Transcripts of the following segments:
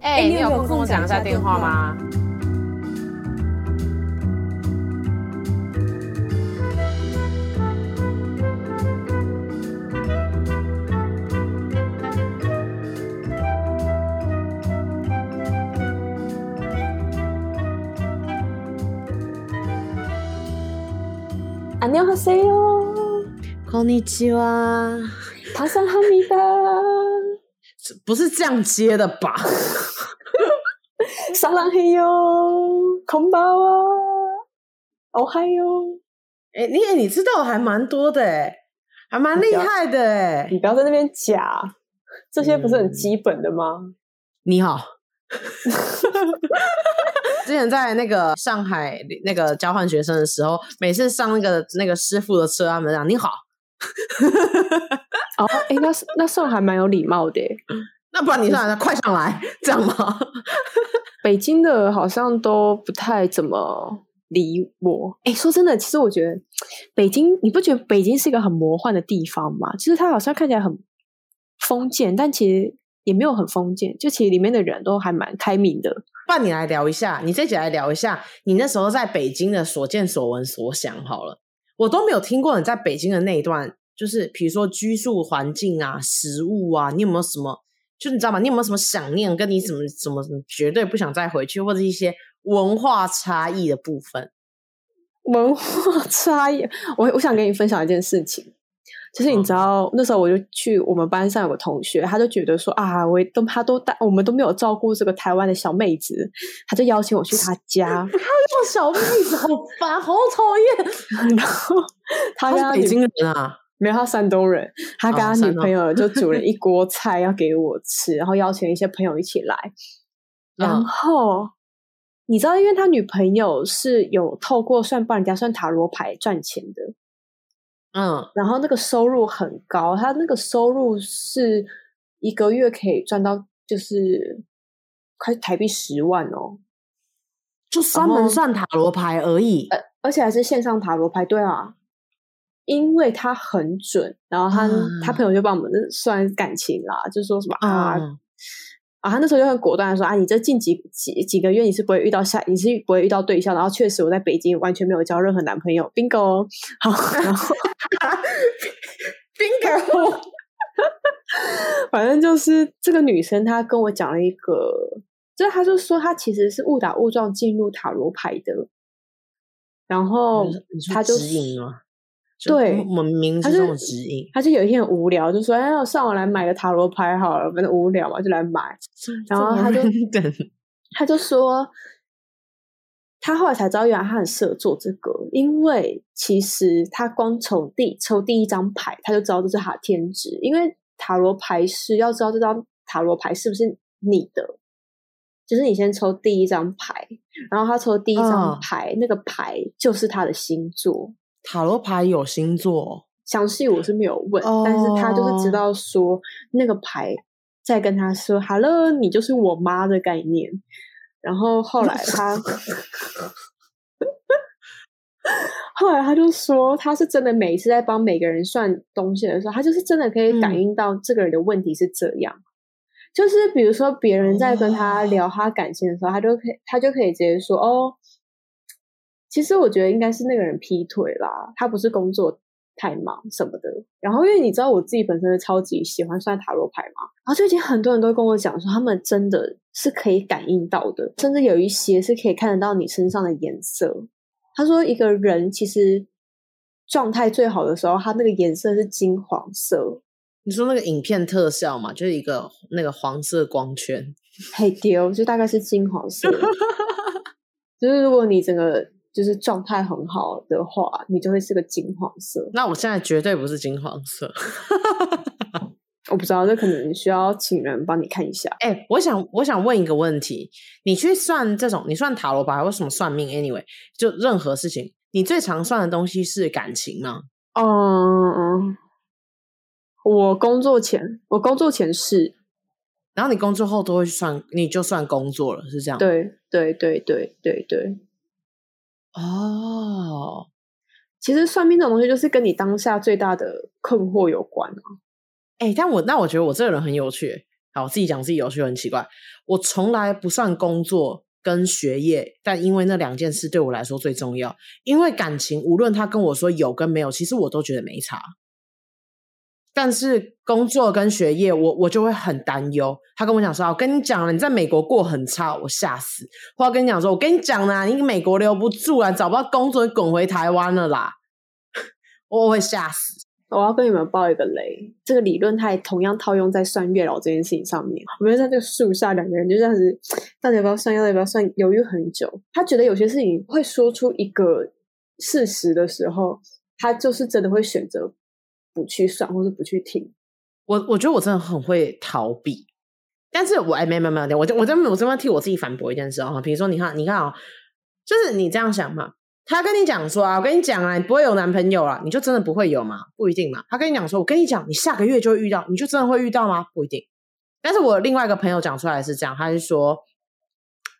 哎、欸，你有空跟我讲一下电话吗？안녕하세요，こんにちは，塔桑哈密达， 不是这样接的吧？撒浪嘿哟，空包啊，哦嗨哟，哎，你你知道还蛮多的哎，还蛮厉害的哎，你不要在那边假，这些不是很基本的吗？嗯、你好。之前在那个上海那个交换学生的时候，每次上那个那个师傅的车，他们讲你好。哦，哎，那那算还蛮有礼貌的。那不然你算，快上来，这样吗？北京的好像都不太怎么理我。哎，说真的，其实我觉得北京，你不觉得北京是一个很魔幻的地方吗？其实它好像看起来很封建，但其实也没有很封建，就其实里面的人都还蛮开明的。那你来聊一下，你这集来聊一下你那时候在北京的所见所闻所想好了。我都没有听过你在北京的那一段，就是比如说居住环境啊、食物啊，你有没有什么？就你知道吗？你有没有什么想念？跟你怎么怎么怎么绝对不想再回去，或者一些文化差异的部分？文化差异，我我想跟你分享一件事情。就是你知道，哦、那时候我就去我们班上有个同学，他就觉得说啊，我都他都带，我们都没有照顾这个台湾的小妹子，他就邀请我去他家。他叫小妹子，好烦，好讨厌。然后他是北京人啊，没有他山东人，他跟他女朋友就煮了一锅菜要给我吃，哦、然后邀请一些朋友一起来。然后、嗯、你知道，因为他女朋友是有透过算帮人家算塔罗牌赚钱的。嗯，然后那个收入很高，他那个收入是一个月可以赚到，就是快台币十万哦，就。专门算塔罗牌而已，而而且还是线上塔罗牌，对啊，因为他很准，然后他、嗯、他朋友就帮我们算感情啦，就说什么啊。嗯啊，他那时候就很果断的说：“啊，你这近几几几个月你是不会遇到下，你是不会遇到对象。然后确实我在北京完全没有交任何男朋友，bingo。好，然后 bingo，反正就是这个女生她跟我讲了一个，就是她就说她其实是误打误撞进入塔罗牌的，然后她就。”对，我们名字这种指引，他就有一天很无聊，就说：“哎，我上网来买个塔罗牌好了，反正无聊嘛，就来买。”然后他就 他就说，他后来才知道，原来他很适合做这个，因为其实他光从第抽第一张牌，他就知道这是他的天职。因为塔罗牌是要知道这张塔罗牌是不是你的，就是你先抽第一张牌，然后他抽第一张牌，哦、那个牌就是他的星座。塔罗牌有星座，详细我是没有问，oh. 但是他就是知道说那个牌在跟他说 “hello”，你就是我妈的概念。然后后来他，后来他就说他是真的，每一次在帮每个人算东西的时候，他就是真的可以感应到这个人的问题是这样。嗯、就是比如说别人在跟他聊他感情的时候，他就可以他就可以直接说哦。其实我觉得应该是那个人劈腿啦，他不是工作太忙什么的。然后因为你知道我自己本身是超级喜欢算塔罗牌嘛，然后最近很多人都跟我讲说，他们真的是可以感应到的，甚至有一些是可以看得到你身上的颜色。他说一个人其实状态最好的时候，他那个颜色是金黄色。你说那个影片特效嘛，就是一个那个黄色光圈，嘿丢，就大概是金黄色。就是如果你整个。就是状态很好的话，你就会是个金黄色。那我现在绝对不是金黄色，我不知道，这可能需要请人帮你看一下。哎、欸，我想，我想问一个问题：你去算这种，你算塔罗牌，为什么算命？Anyway，就任何事情，你最常算的东西是感情吗？嗯嗯，我工作前，我工作前是，然后你工作后都会算，你就算工作了，是这样？对对对对对对。哦，其实算命这种东西就是跟你当下最大的困惑有关啊。哎、但我那我觉得我这个人很有趣。好，我自己讲自己有趣很奇怪，我从来不算工作跟学业，但因为那两件事对我来说最重要。因为感情，无论他跟我说有跟没有，其实我都觉得没差。但是工作跟学业，我我就会很担忧。他跟我讲说：“我跟你讲了，你在美国过很差，我吓死。”或者跟你讲说：“我跟你讲啦，你美国留不住啊，找不到工作，你滚回台湾了啦。”我会吓死。我要跟你们爆一个雷，这个理论它也同样套用在算月老这件事情上面。我们在这个树下，两个人就这样子，到底要不要算，要不要算，犹豫很久。他觉得有些事情会说出一个事实的时候，他就是真的会选择。不去算，或是不去听，我我觉得我真的很会逃避，但是我哎没没没有，我我真我这边替我自己反驳一件事啊，比如说你看你看啊、就是你这样想嘛，他跟你讲说啊，我跟你讲啊，你不会有男朋友了，你就真的不会有吗？不一定嘛。他跟你讲说，我跟你讲，你下个月就会遇到，你就真的会遇到吗？不一定。但是我另外一个朋友讲出来是这样，他是说，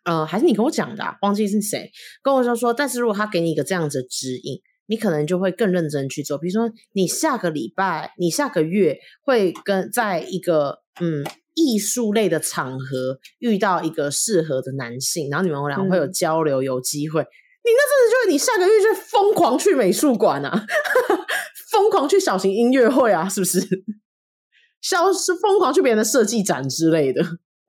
呃，还是你跟我讲的、忘记是谁跟我说说，但是如果他给你一个这样子指引。你可能就会更认真去做，比如说你下个礼拜、你下个月会跟在一个嗯艺术类的场合遇到一个适合的男性，然后你们俩会有交流、嗯、有机会。你那阵子就是你下个月就疯狂去美术馆啊，疯狂去小型音乐会啊，是不是？消失疯狂去别人的设计展之类的。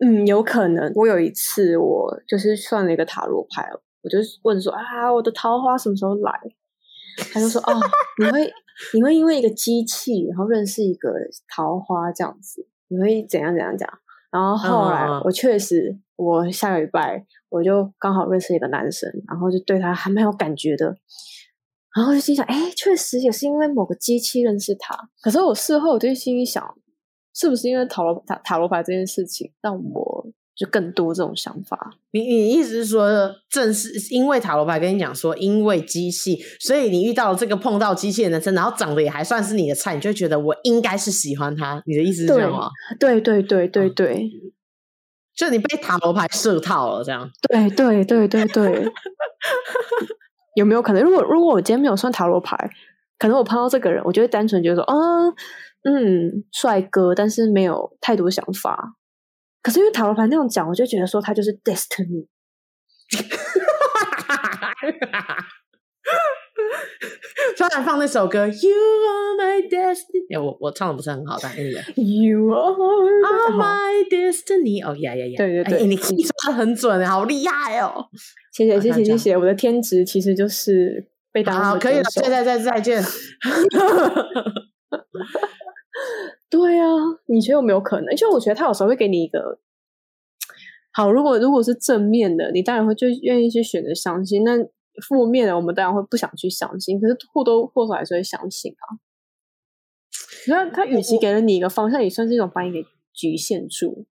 嗯，有可能。我有一次我就是算了一个塔罗牌，我就问说啊，我的桃花什么时候来？他就说：“哦，你会你会因为一个机器，然后认识一个桃花这样子，你会怎样怎样讲？然后后来我确实，我下个礼拜我就刚好认识一个男生，然后就对他还蛮有感觉的，然后就心想：哎，确实也是因为某个机器认识他。可是我事后我就心里想，是不是因为塔罗塔塔罗牌这件事情让我？”就更多这种想法，你你意思是说，正是因为塔罗牌跟你讲说，因为机器，所以你遇到了这个碰到机器的男生，然后长得也还算是你的菜，你就觉得我应该是喜欢他。你的意思是这样吗？对对对对对对，就你被塔罗牌设套了，这样。对对对对对，有没有可能？如果如果我今天没有算塔罗牌，可能我碰到这个人，我就会单纯觉得说，嗯嗯，帅哥，但是没有太多想法。可是因为塔罗牌那样讲，我就觉得说他就是 destiny。突然放那首歌，You are my destiny。我我唱的不是很好，但 You are my destiny。哦呀呀呀！对对对，你说的很准，好厉害哦！谢谢谢谢谢谢，我的天职其实就是被当好，可以了，再再再再见。对啊，你觉得有没有可能？就我觉得他有时候会给你一个好，如果如果是正面的，你当然会就愿意去选择相信；那负面的，我们当然会不想去相信。可是或多或少还是会相信啊。那他与其给了你一个方向，也算是一种把你给局限住。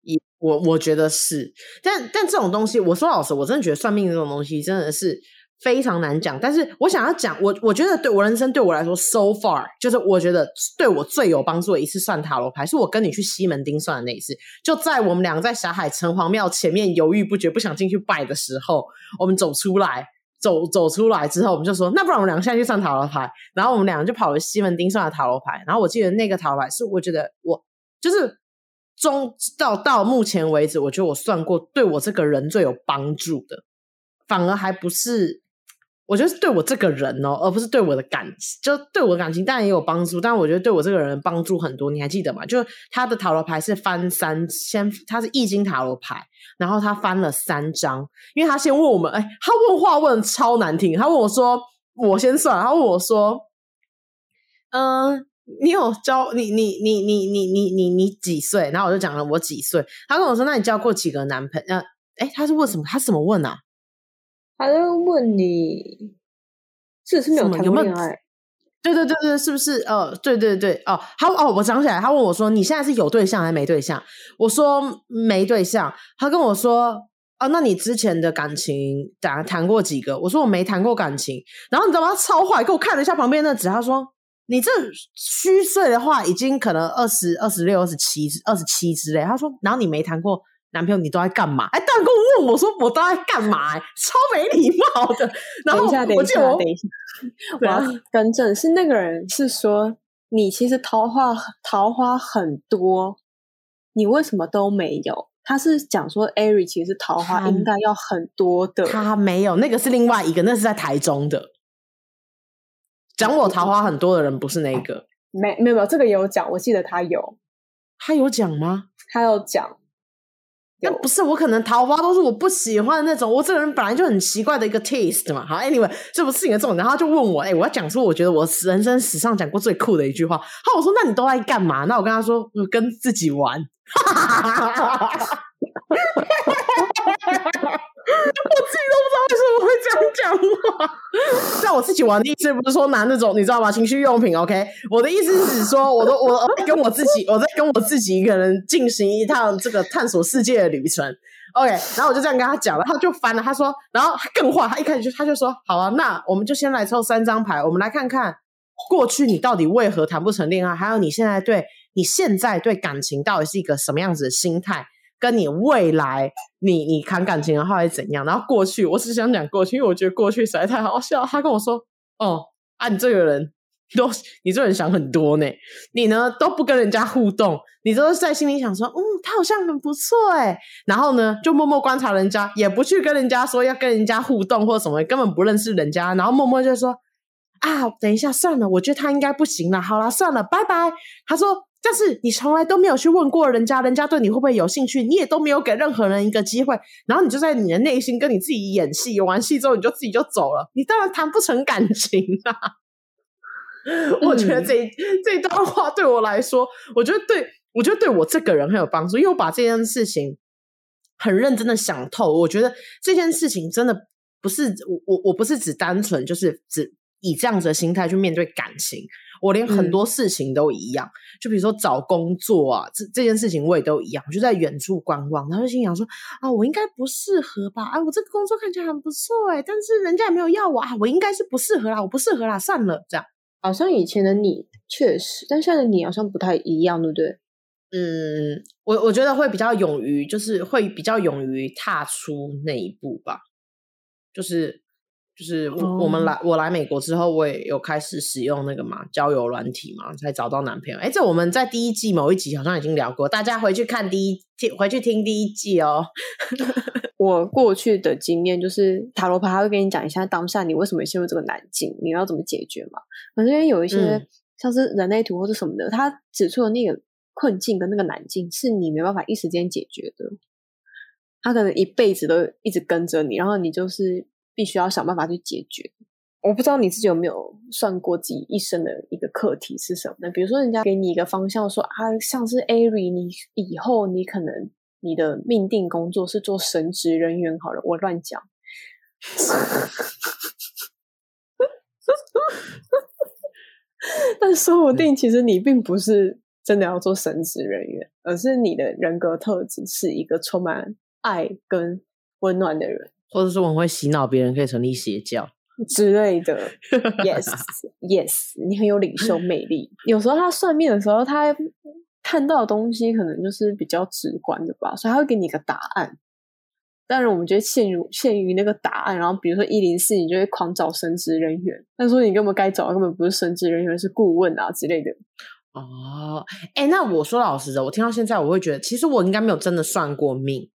也我我觉得是，但但这种东西，我说老实，我真的觉得算命这种东西真的是。非常难讲，但是我想要讲，我我觉得对我人生对我来说，so far，就是我觉得对我最有帮助的一次算塔罗牌，是我跟你去西门町算的那一次。就在我们两个在霞海城隍庙前面犹豫不决，不想进去拜的时候，我们走出来，走走出来之后，我们就说，那不然我们两个现在去算塔罗牌。然后我们两个就跑回西门町算了塔罗牌。然后我记得那个塔罗牌是，我觉得我就是中到到目前为止，我觉得我算过对我这个人最有帮助的，反而还不是。我觉得是对我这个人哦，而不是对我的感情。就对我的感情当然也有帮助，但我觉得对我这个人帮助很多。你还记得吗？就他的塔罗牌是翻三，先他是易经塔罗牌，然后他翻了三张，因为他先问我们，哎，他问话问超难听，他问我说，我先算，他问我说，嗯，你有交你你你你你你你你几岁？然后我就讲了我几岁，他跟我说，那你交过几个男朋友？呃，哎，他是问什么？他怎么问啊？他在问你是不是没有谈过恋爱？对对对对，是不是？呃，对对对，哦，他哦，我想起来，他问我说：“你现在是有对象还是没对象？”我说：“没对象。”他跟我说：“哦、啊，那你之前的感情谈谈过几个？”我说：“我没谈过感情。”然后你知道吗？他超坏，给我看了一下旁边那纸，他说：“你这虚岁的话，已经可能二十二十六、二十七、二十七之类。”他说：“然后你没谈过。”男朋友，你都在干嘛？哎，大哥问我说：“我都在干嘛？”超没礼貌的。然后我等一下，我要更正，是那个人是说你其实桃花桃花很多，你为什么都没有？他是讲说，Ari 其实桃花应该要很多的，他没有，那个是另外一个，那是在台中的。讲我桃花很多的人不是那个，没没有没有，这个也有讲，我记得他有，他有讲吗？他有讲。那不是我，可能桃花都是我不喜欢的那种。我这个人本来就很奇怪的一个 taste 嘛。好，anyway，这不是你的重点。然后他就问我，哎、欸，我要讲出我觉得我人生史上讲过最酷的一句话。好，我说那你都在干嘛？那我跟他说，我跟自己玩。我自己都不知道为什么会这样讲话。像我自己玩的意思不是说拿那种你知道吗？情趣用品。OK，我的意思是说，我都我跟我自己，我在跟我自己一个人进行一趟这个探索世界的旅程。OK，然后我就这样跟他讲了，他就翻了，他说，然后更坏，他一开始就他就说，好啊，那我们就先来抽三张牌，我们来看看过去你到底为何谈不成恋爱，还有你现在对你现在对感情到底是一个什么样子的心态。跟你未来，你你谈感情的话会怎样？然后过去，我只想讲过去，因为我觉得过去实在太好笑。他跟我说：“哦，啊，你这个人都，你这个人想很多呢。你呢都不跟人家互动，你都是在心里想说，嗯，他好像很不错诶。然后呢，就默默观察人家，也不去跟人家说要跟人家互动或什么，根本不认识人家。然后默默就说：啊，等一下，算了，我觉得他应该不行了。好了，算了，拜拜。”他说。但是你从来都没有去问过人家，人家对你会不会有兴趣？你也都没有给任何人一个机会，然后你就在你的内心跟你自己演戏，演完戏之后你就自己就走了，你当然谈不成感情啊！嗯、我觉得这这段话对我来说，我觉得对我觉得对我这个人很有帮助，因为我把这件事情很认真的想透。我觉得这件事情真的不是我我我不是只单纯就是只以这样子的心态去面对感情。我连很多事情都一样，嗯、就比如说找工作啊，这这件事情我也都一样，我就在远处观望，然后就心想说啊，我应该不适合吧？啊，我这个工作看起来很不错哎，但是人家也没有要我啊，我应该是不适合啦，我不适合啦，算了，这样。好像以前的你确实，但现在的你好像不太一样，对不对？嗯，我我觉得会比较勇于，就是会比较勇于踏出那一步吧，就是。就是我我们来我来美国之后，我也有开始使用那个嘛交友软体嘛，才找到男朋友。哎，这我们在第一季某一集好像已经聊过，大家回去看第一听回去听第一季哦。我过去的经验就是塔罗牌还会跟你讲一下当下你为什么陷入这个难境，你要怎么解决嘛。可是因为有一些像是人类图或者什么的，他、嗯、指出的那个困境跟那个难境是你没办法一时间解决的，他可能一辈子都一直跟着你，然后你就是。必须要想办法去解决。我不知道你自己有没有算过自己一生的一个课题是什么呢？比如说，人家给你一个方向说，啊，像是 Ari，你以后你可能你的命定工作是做神职人员。好了，我乱讲。但说不定其实你并不是真的要做神职人员，而是你的人格特质是一个充满爱跟温暖的人。或者说我们会洗脑别人，可以成立邪教 之类的。Yes，Yes，你很有领袖魅力。有时候他算命的时候，他看到的东西可能就是比较直观的吧，所以他会给你一个答案。当然，我们觉得陷入陷于那个答案，然后比如说一零四，你就会狂找神职人员，但说你根本该找的根本不是神职人员，是顾问啊之类的。哦，哎，那我说老实的，我听到现在，我会觉得，其实我应该没有真的算过命。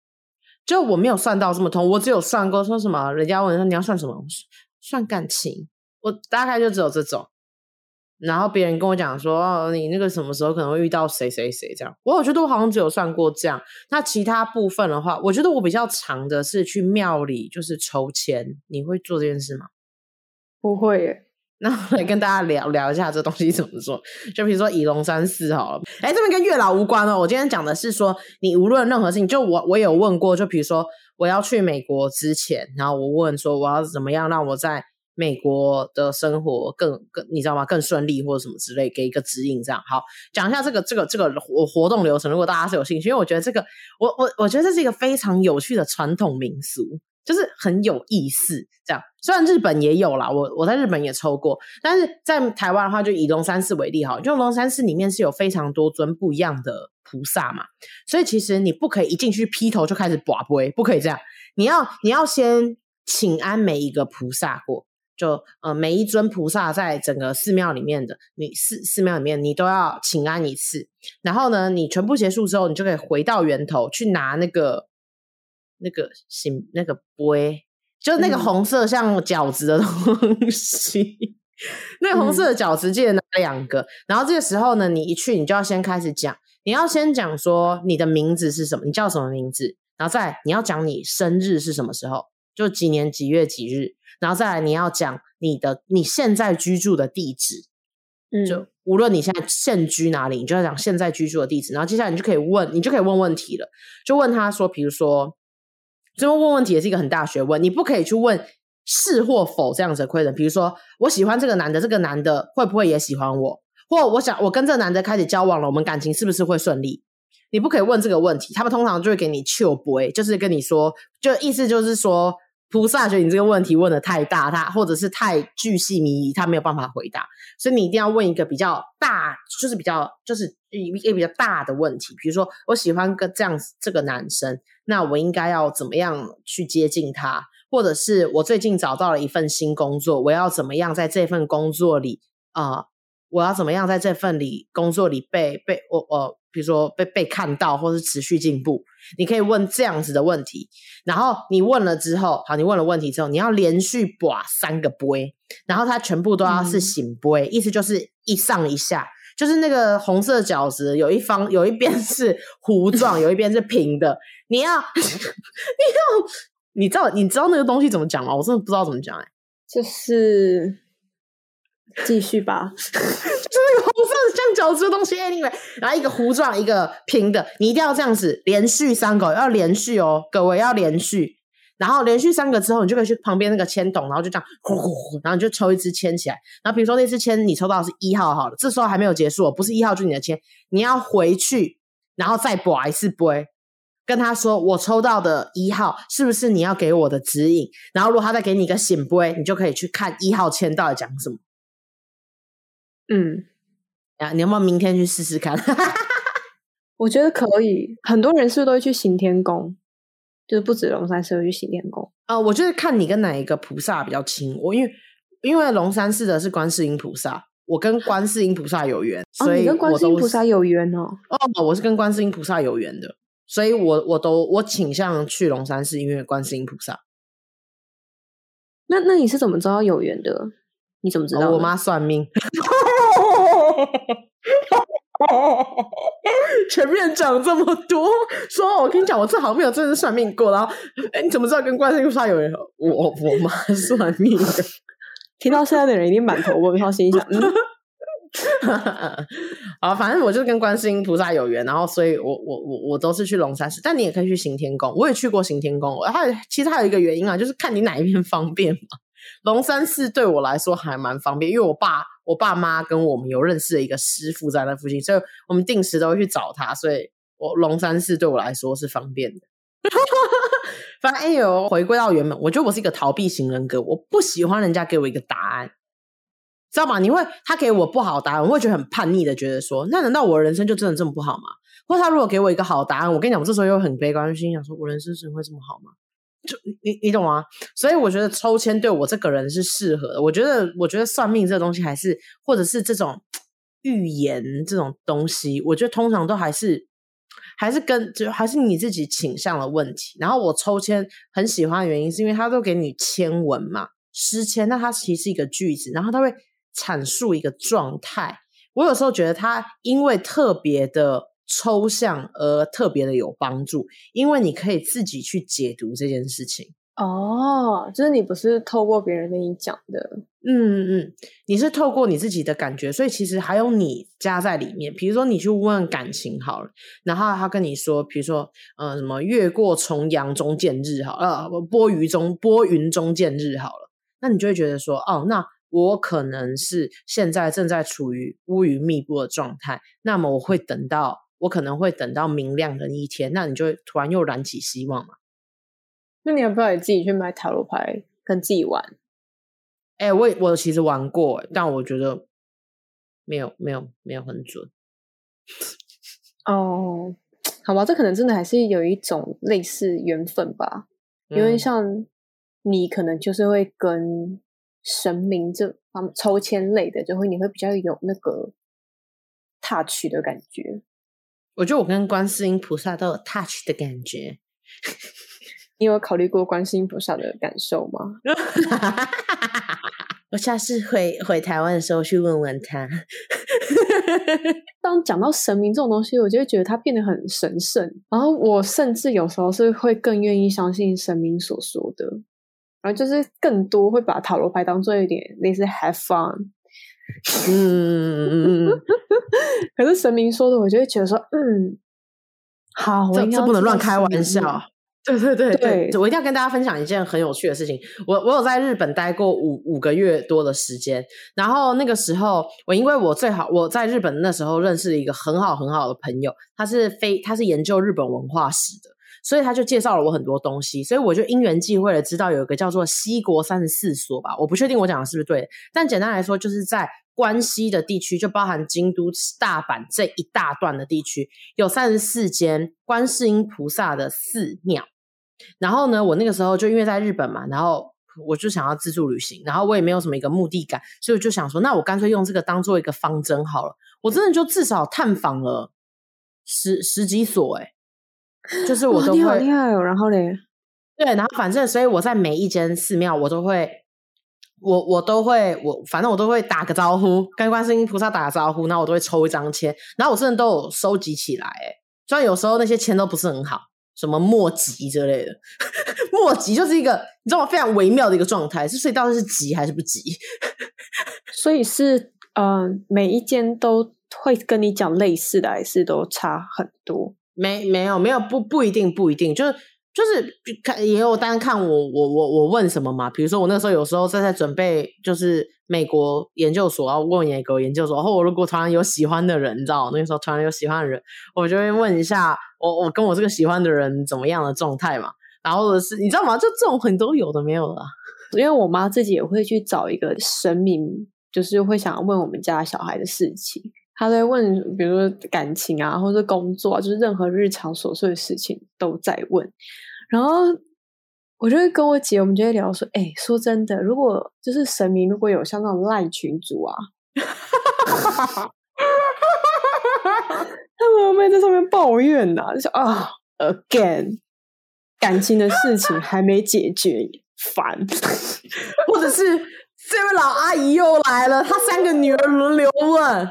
就我没有算到这么通，我只有算过说什么，人家问说你要算什么，算感情，我大概就只有这种。然后别人跟我讲说，哦，你那个什么时候可能会遇到谁谁谁这样，我我觉得我好像只有算过这样。那其他部分的话，我觉得我比较长的是去庙里就是筹钱，你会做这件事吗？不会耶。那我来跟大家聊聊一下这东西怎么做，就比如说以龙三四好了，哎，这边跟月老无关哦。我今天讲的是说，你无论任何事情，就我我有问过，就比如说我要去美国之前，然后我问说我要怎么样让我在美国的生活更更你知道吗？更顺利或者什么之类，给一个指引这样。好，讲一下这个这个这个活活动流程，如果大家是有兴趣，因为我觉得这个我我我觉得这是一个非常有趣的传统民俗。就是很有意思，这样。虽然日本也有啦，我我在日本也抽过，但是在台湾的话，就以龙山寺为例哈，就龙山寺里面是有非常多尊不一样的菩萨嘛，所以其实你不可以一进去劈头就开始跋杯，不可以这样，你要你要先请安每一个菩萨过，就呃每一尊菩萨在整个寺庙里面的，你寺寺庙里面你都要请安一次。然后呢，你全部结束之后，你就可以回到源头去拿那个那个行那个杯，就那个红色像饺子的 东西。嗯、那个红色的饺子记得拿两个。然后这个时候呢，你一去，你就要先开始讲，你要先讲说你的名字是什么，你叫什么名字。然后再来你要讲你生日是什么时候，就几年几月几日。然后再来你要讲你的你现在居住的地址，嗯，就无论你现在现居哪里，你就要讲现在居住的地址。然后接下来你就可以问，你就可以问问题了，就问他说，比如说，最后问问题也是一个很大学问，你不可以去问是或否这样子的 question。比如说，我喜欢这个男的，这个男的会不会也喜欢我？或我想我跟这个男的开始交往了，我们感情是不是会顺利？你不可以问这个问题，他们通常就会给你笑杯，就是跟你说，就意思就是说，菩萨觉得你这个问题问得太大，他或者是太巨细靡遗，他没有办法回答，所以你一定要问一个比较大，就是比较就是一个比较大的问题，比如说我喜欢个这样子这个男生，那我应该要怎么样去接近他？或者是我最近找到了一份新工作，我要怎么样在这份工作里啊？我要怎么样在这份里工作里被被我我比如说被被看到，或是持续进步？你可以问这样子的问题，然后你问了之后，好，你问了问题之后，你要连续拔三个杯，然后它全部都要是醒杯，嗯、意思就是一上一下，就是那个红色饺子有一方有一边是糊状，有一边是平的，你要 你要你知道你知道那个东西怎么讲吗？我真的不知道怎么讲哎、欸，就是。继续吧，就是那个红色的像饺子的东西，anyway，然后一个糊状，一个平的，你一定要这样子连续三个，要连续哦，各位要连续，然后连续三个之后，你就可以去旁边那个签筒，然后就这样呼呼呼，然后你就抽一支签起来，然后比如说那支签你抽到是一号，好了，这时候还没有结束，不是一号就是你的签，你要回去，然后再补一次杯，跟他说我抽到的一号是不是你要给我的指引？然后如果他再给你一个醒杯，你就可以去看一号签到底讲什么。嗯，啊，你要不要明天去试试看？我觉得可以。很多人是不是都会去行天宫？就是不止龙山寺会去行天宫啊、呃。我就是看你跟哪一个菩萨比较亲。我因为因为龙山寺的是观世音菩萨，我跟观世音菩萨有缘，所以、哦、你跟观世音菩萨有缘哦。哦，我是跟观世音菩萨有缘的，所以我我都我倾向去龙山寺，因为观世音菩萨。那那你是怎么知道有缘的？你怎么知道？哦、我妈算命。前面讲这么多，说我跟你讲，我这好像没有真的算命过。然后，哎，你怎么知道跟观世音菩萨有缘？我我妈算命的。听到现在的人一定满头问号，心想：嗯，好，反正我就跟观世音菩萨有缘。然后，所以我我我我都是去龙山寺，但你也可以去行天宫。我也去过行天宫。还有，其实还有一个原因啊，就是看你哪一边方便嘛。龙山寺对我来说还蛮方便，因为我爸。我爸妈跟我们有认识的一个师傅在那附近，所以我们定时都会去找他。所以我龙山寺对我来说是方便的。反正哎呦，回归到原本，我觉得我是一个逃避型人格，我不喜欢人家给我一个答案，知道吗？你会他给我不好答案，我会觉得很叛逆的，觉得说，那难道我人生就真的这么不好吗？或他如果给我一个好答案，我跟你讲，我这时候又很悲观，心想说，我人生怎么会这么好吗？就你你懂吗？所以我觉得抽签对我这个人是适合的。我觉得我觉得算命这东西还是，或者是这种预言这种东西，我觉得通常都还是还是跟就还是你自己倾向的问题。然后我抽签很喜欢的原因是因为他都给你签文嘛，诗签，那它其实是一个句子，然后它会阐述一个状态。我有时候觉得它因为特别的。抽象而特别的有帮助，因为你可以自己去解读这件事情。哦，就是你不是透过别人跟你讲的，嗯嗯，你是透过你自己的感觉，所以其实还有你加在里面。比如说你去问感情好了，然后他跟你说，比如说呃什么越过重阳中见日好了，呃拨云中拨云中见日好了，那你就会觉得说，哦，那我可能是现在正在处于乌云密布的状态，那么我会等到。我可能会等到明亮的一天，那你就会突然又燃起希望嘛？那你要不要也自己去买塔罗牌跟自己玩？哎、欸，我我其实玩过，但我觉得没有没有没有很准。哦，好吧，这可能真的还是有一种类似缘分吧，嗯、因为像你可能就是会跟神明这方抽签类的，就会你会比较有那个 touch 的感觉。我觉得我跟观世音菩萨都有 touch 的感觉。你有考虑过观世音菩萨的感受吗？我下次回回台湾的时候去问问他。当讲到神明这种东西，我就会觉得它变得很神圣。然后我甚至有时候是会更愿意相信神明所说的，然后就是更多会把塔罗牌当做一点类似 have fun。嗯。可是神明说的，我就会觉得说，嗯，好，这这不能乱开玩笑。对对对对，对，我一定要跟大家分享一件很有趣的事情。我我有在日本待过五五个月多的时间，然后那个时候，我因为我最好我在日本那时候认识了一个很好很好的朋友，他是非他是研究日本文化史的，所以他就介绍了我很多东西，所以我就因缘际会的知道有一个叫做西国三十四所吧，我不确定我讲的是不是对，但简单来说就是在关西的地区，就包含京都、大阪这一大段的地区，有三十四间观世音菩萨的寺庙。然后呢，我那个时候就因为在日本嘛，然后我就想要自助旅行，然后我也没有什么一个目的感，所以我就想说，那我干脆用这个当做一个方针好了。我真的就至少探访了十十几所，哎，就是我都会，你好厉害哦。然后嘞，对，然后反正，所以我在每一间寺庙，我都会，我我都会，我反正我都会打个招呼，跟观世音菩萨打个招呼，然后我都会抽一张签，然后我真的都有收集起来，哎，虽然有时候那些签都不是很好。什么墨吉之类的，墨吉就是一个你知道吗？非常微妙的一个状态，是所以到底是吉还是不吉？所以是嗯、呃，每一间都会跟你讲类似的，还是都差很多？没没有没有不不一定不一定，就是就是看也有单看我我我我问什么嘛？比如说我那时候有时候在在准备，就是美国研究所要问美国研究所，然后我如果突然有喜欢的人，你知道那个时候突然有喜欢的人，我就会问一下。我我跟我这个喜欢的人怎么样的状态嘛？然后是你知道吗？就这种很多有的没有的，因为我妈自己也会去找一个神明，就是会想要问我们家小孩的事情。他在问，比如说感情啊，或者工作啊，就是任何日常琐碎的事情都在问。然后我就会跟我姐，我们就会聊说：“哎，说真的，如果就是神明如果有像那种赖群主啊。”他们会不会在上面抱怨呐、啊？就说啊，again，感情的事情还没解决，烦，或者是这位老阿姨又来了，她三个女儿轮流问，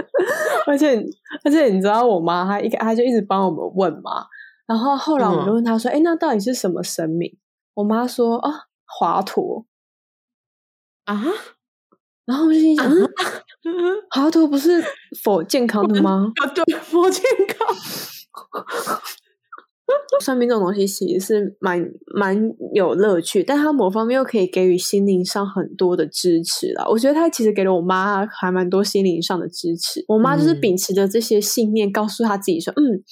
而且而且你知道我妈，她一她就一直帮我们问嘛，然后后来我们就问她说，哎、嗯，那到底是什么神明？我妈说啊，华佗啊。然后我就心想，华佗不是否健康的吗？啊，对，否健康。算命这种东西其实是蛮蛮有乐趣，但它某方面又可以给予心灵上很多的支持啦。我觉得它其实给了我妈还蛮多心灵上的支持。我妈就是秉持着这些信念，告诉她自己说：“嗯，嗯，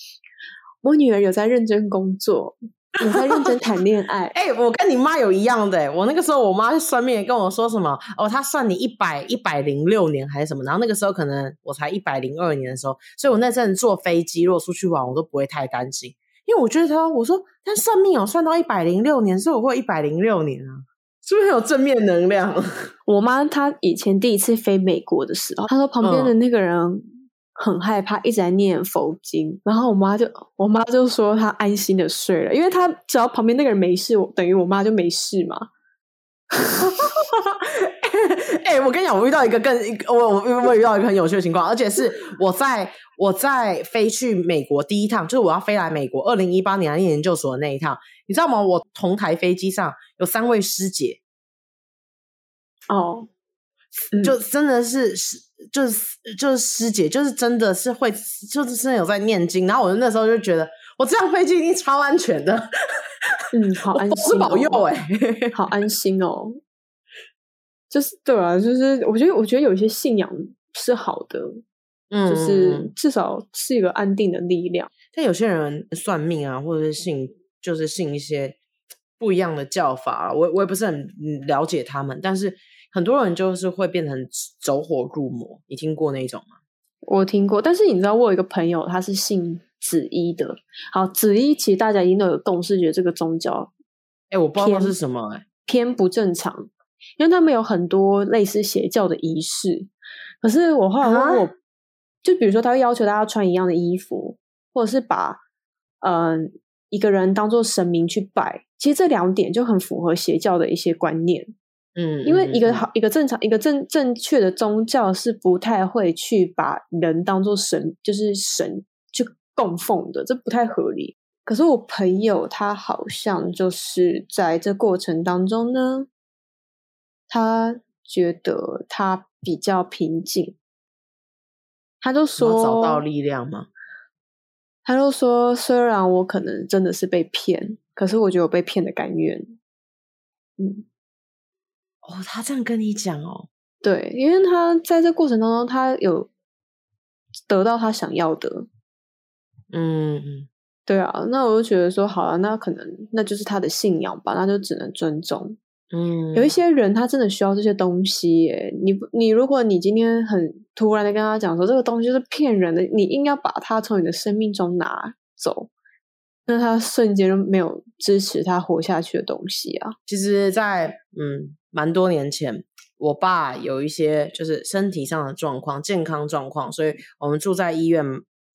我女儿有在认真工作。”有在认真谈恋爱？哎、欸，我跟你妈有一样的、欸。我那个时候，我妈算命跟我说什么？哦，她算你一百一百零六年还是什么？然后那个时候可能我才一百零二年的时候，所以我那阵坐飞机如果出去玩，我都不会太担心，因为我觉得他我说，他算命有算到一百零六年，所以我会一百零六年啊，是不是很有正面能量？我妈她以前第一次飞美国的时候，她说旁边的那个人。嗯很害怕，一直在念佛经，然后我妈就我妈就说她安心的睡了，因为她只要旁边那个人没事，等于我妈就没事嘛。哎、欸，我跟你讲，我遇到一个更我我我遇到一个很有趣的情况，而且是我在我在飞去美国第一趟，就是我要飞来美国二零一八年来念研究所的那一趟，你知道吗？我同台飞机上有三位师姐，哦，就真的是是。就是就是师姐，就是真的是会，就是真的有在念经。然后我那时候就觉得，我这样飞机一定超安全的。嗯，好安心、哦，保佑哎、欸，好安心哦。就是对啊，就是我觉得，我觉得有一些信仰是好的，嗯，就是至少是一个安定的力量。但有些人算命啊，或者是信，就是信一些不一样的教法，我我也不是很了解他们，但是。很多人就是会变成走火入魔，你听过那种吗？我听过，但是你知道，我有一个朋友，他是信紫衣的。好，紫衣其实大家一定都有共识，觉得这个宗教，哎，我不知道是什么、欸，哎，偏不正常。因为他们有很多类似邪教的仪式。可是我后来问我，啊、就比如说他会要求大家穿一样的衣服，或者是把嗯、呃、一个人当做神明去拜，其实这两点就很符合邪教的一些观念。嗯，因为一个好一个正常一个正正确的宗教是不太会去把人当做神，就是神去供奉的，这不太合理。可是我朋友他好像就是在这过程当中呢，他觉得他比较平静，他就说找到力量吗？他就说，虽然我可能真的是被骗，可是我觉得我被骗的甘愿。嗯。哦，他这样跟你讲哦，对，因为他在这过程当中，他有得到他想要的，嗯，对啊，那我就觉得说，好了，那可能那就是他的信仰吧，那就只能尊重。嗯，有一些人他真的需要这些东西耶，你你如果你今天很突然的跟他讲说这个东西是骗人的，你硬要把它从你的生命中拿走。那他瞬间就没有支持他活下去的东西啊！其实在，在嗯，蛮多年前，我爸有一些就是身体上的状况、健康状况，所以我们住在医院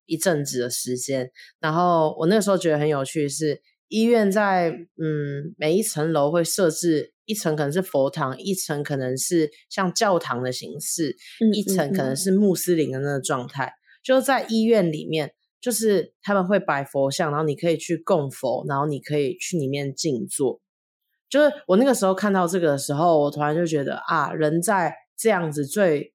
一阵子的时间。然后我那个时候觉得很有趣是，是医院在嗯每一层楼会设置一层可能是佛堂，一层可能是像教堂的形式，一层可能是穆斯林的那个状态，就在医院里面。就是他们会摆佛像，然后你可以去供佛，然后你可以去里面静坐。就是我那个时候看到这个的时候，我突然就觉得啊，人在这样子最，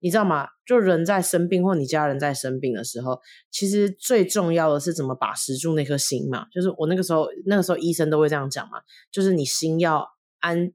你知道吗？就人在生病或你家人在生病的时候，其实最重要的是怎么把持住那颗心嘛。就是我那个时候，那个时候医生都会这样讲嘛，就是你心要安，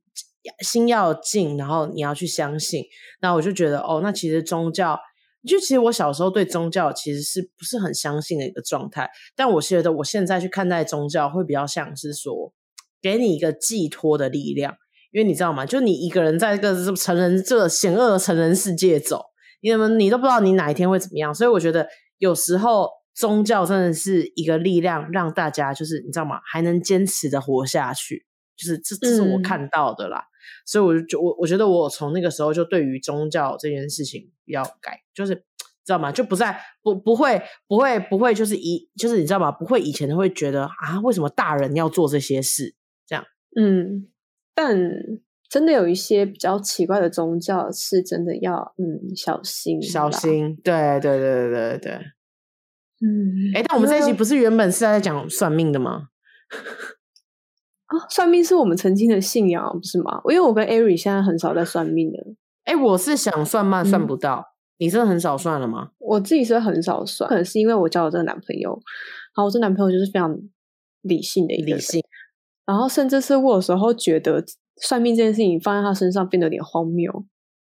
心要静，然后你要去相信。那我就觉得哦，那其实宗教。就其实我小时候对宗教其实是不是很相信的一个状态，但我觉得我现在去看待宗教会比较像是说，给你一个寄托的力量，因为你知道吗？就你一个人在这个成人这个险恶的成人世界走，你怎么你都不知道你哪一天会怎么样，所以我觉得有时候宗教真的是一个力量，让大家就是你知道吗？还能坚持的活下去，就是这这是我看到的啦。嗯所以我就我我觉得我从那个时候就对于宗教这件事情比较改，就是知道吗？就不再不不会不会不会就是以就是你知道吗？不会以前会觉得啊，为什么大人要做这些事这样？嗯，但真的有一些比较奇怪的宗教是真的要嗯小心小心，对对对对对对，嗯，哎，但我们这一集不是原本是在讲算命的吗？啊，算命是我们曾经的信仰，不是吗？因为我跟艾瑞现在很少在算命了。哎，我是想算嘛，算不到。嗯、你真的很少算了吗？我自己是很少算，可能是因为我交了这个男朋友，然后我这男朋友就是非常理性的一个人，理性。然后甚至是我有时候觉得算命这件事情放在他身上变得有点荒谬。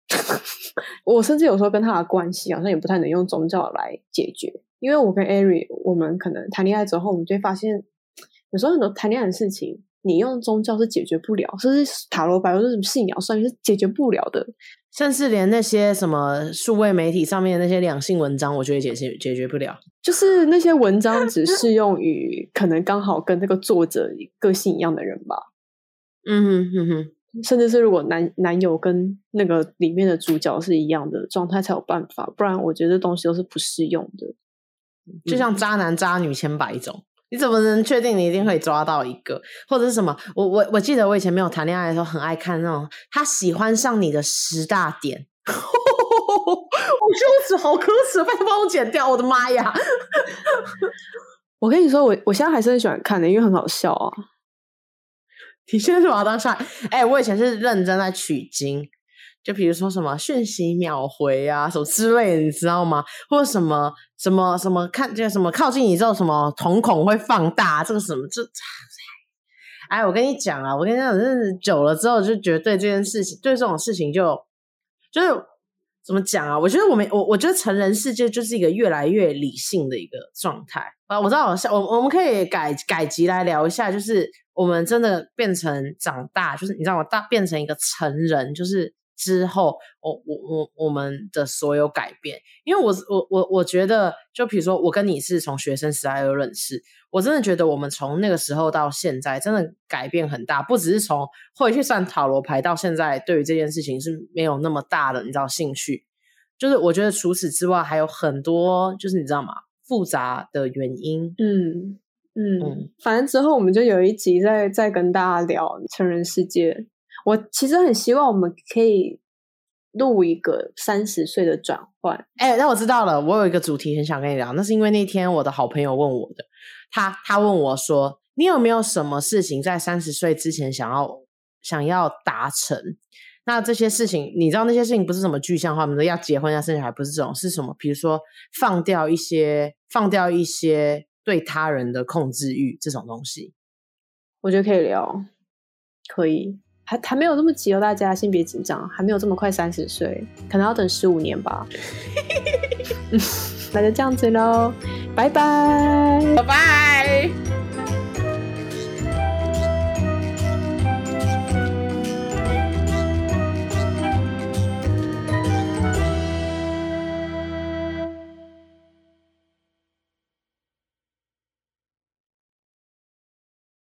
我甚至有时候跟他的关系好像也不太能用宗教来解决，因为我跟艾瑞，我们可能谈恋爱之后，我们就会发现，有时候很多谈恋爱的事情。你用宗教是解决不了，甚至塔罗牌或者什么信仰算命是解决不了的，甚至连那些什么数位媒体上面那些两性文章，我觉得解决解决不了。就是那些文章只适用于可能刚好跟这个作者个性一样的人吧。嗯哼嗯哼，甚至是如果男男友跟那个里面的主角是一样的状态才有办法，不然我觉得这东西都是不适用的。就像渣男渣女千百种。你怎么能确定你一定会抓到一个，或者是什么？我我我记得我以前没有谈恋爱的时候，很爱看那种他喜欢上你的十大点。我羞耻，好可耻，拜托帮我剪掉！我的妈呀！我跟你说，我我现在还是很喜欢看的，因为很好笑啊。你现在是把它当下？哎、欸，我以前是认真在取经。就比如说什么讯息秒回啊，什么之类的，你知道吗？或者什么什么什么看见什么靠近你之后，什么瞳孔会放大，这个什么这，哎，我跟你讲啊，我跟你讲，认识久了之后，就觉得对这件事情，对这种事情就就是怎么讲啊？我觉得我们我我觉得成人世界就是一个越来越理性的一个状态啊。我知道，我我我们可以改改集来聊一下，就是我们真的变成长大，就是你知道吗？大变成一个成人，就是。之后，我我我我们的所有改变，因为我我我我觉得，就比如说我跟你是从学生时代就认识，我真的觉得我们从那个时候到现在，真的改变很大，不只是从会去算塔罗牌到现在，对于这件事情是没有那么大的你知道兴趣，就是我觉得除此之外还有很多，就是你知道吗？复杂的原因，嗯嗯，嗯反正之后我们就有一集再再跟大家聊成人世界。我其实很希望我们可以录一个三十岁的转换。哎、欸，那我知道了，我有一个主题很想跟你聊，那是因为那天我的好朋友问我的，他他问我说：“你有没有什么事情在三十岁之前想要想要达成？”那这些事情，你知道那些事情不是什么具象化，我们说要结婚、要生小孩，不是这种，是什么？比如说放掉一些，放掉一些对他人的控制欲这种东西，我觉得可以聊，可以。还还没有这么急哦，大家先别紧张，还没有这么快三十岁，可能要等十五年吧。那就这样子喽，拜拜，拜拜。